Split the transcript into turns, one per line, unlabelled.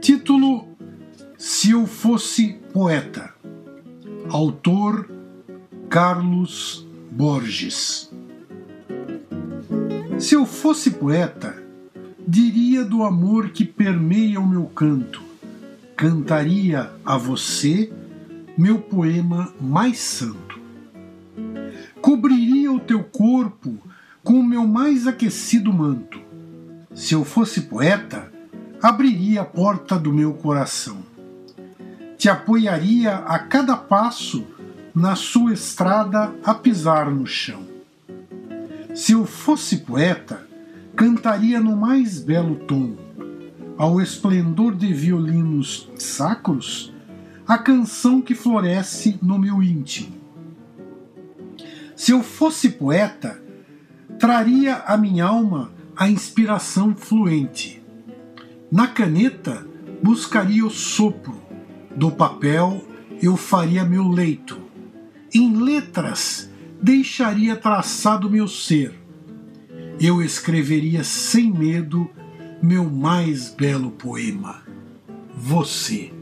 Título Se eu fosse poeta. Autor Carlos Borges. Se eu fosse poeta, diria do amor que permeia o meu canto. Cantaria a você meu poema mais santo. Cobriria o teu corpo com o meu mais aquecido manto. Se eu fosse poeta, abriria a porta do meu coração. Te apoiaria a cada passo na sua estrada a pisar no chão. Se eu fosse poeta, cantaria no mais belo tom, ao esplendor de violinos sacros, a canção que floresce no meu íntimo. Se eu fosse poeta, traria à minha alma a inspiração fluente. Na caneta, buscaria o sopro, do papel eu faria meu leito. Em letras, deixaria traçado meu ser. Eu escreveria sem medo meu mais belo poema. Você.